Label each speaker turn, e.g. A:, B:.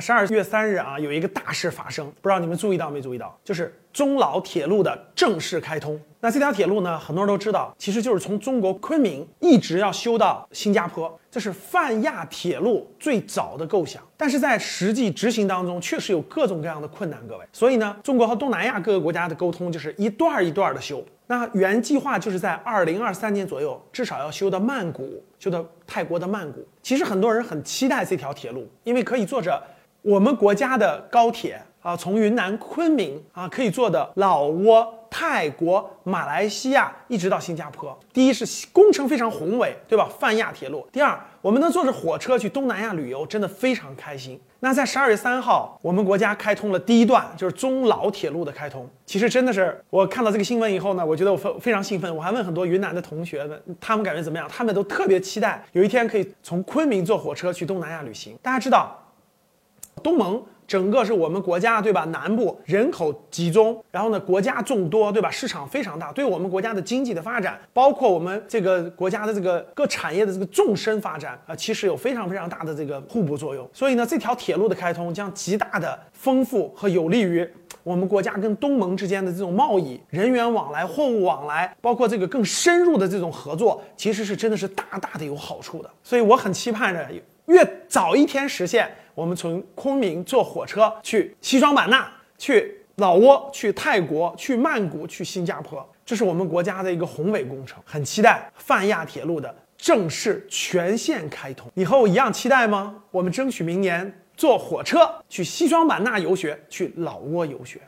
A: 十二月三日啊，有一个大事发生，不知道你们注意到没注意到？就是中老铁路的正式开通。那这条铁路呢，很多人都知道，其实就是从中国昆明一直要修到新加坡，这是泛亚铁路最早的构想。但是在实际执行当中，确实有各种各样的困难，各位。所以呢，中国和东南亚各个国家的沟通就是一段一段的修。那原计划就是在二零二三年左右，至少要修到曼谷，修到泰国的曼谷。其实很多人很期待这条铁路，因为可以坐着。我们国家的高铁啊，从云南昆明啊，可以坐的老挝、泰国、马来西亚，一直到新加坡。第一是工程非常宏伟，对吧？泛亚铁路。第二，我们能坐着火车去东南亚旅游，真的非常开心。那在十二月三号，我们国家开通了第一段，就是中老铁路的开通。其实真的是，我看到这个新闻以后呢，我觉得我非非常兴奋。我还问很多云南的同学们，他们感觉怎么样？他们都特别期待有一天可以从昆明坐火车去东南亚旅行。大家知道。东盟整个是我们国家对吧？南部人口集中，然后呢，国家众多对吧？市场非常大，对我们国家的经济的发展，包括我们这个国家的这个各产业的这个纵深发展啊，其实有非常非常大的这个互补作用。所以呢，这条铁路的开通将极大的丰富和有利于我们国家跟东盟之间的这种贸易、人员往来、货物往来，包括这个更深入的这种合作，其实是真的是大大的有好处的。所以我很期盼着。越早一天实现，我们从昆明坐火车去西双版纳、去老挝、去泰国、去曼谷、去新加坡，这是我们国家的一个宏伟工程，很期待泛亚铁路的正式全线开通。你和我一样期待吗？我们争取明年坐火车去西双版纳游学，去老挝游学。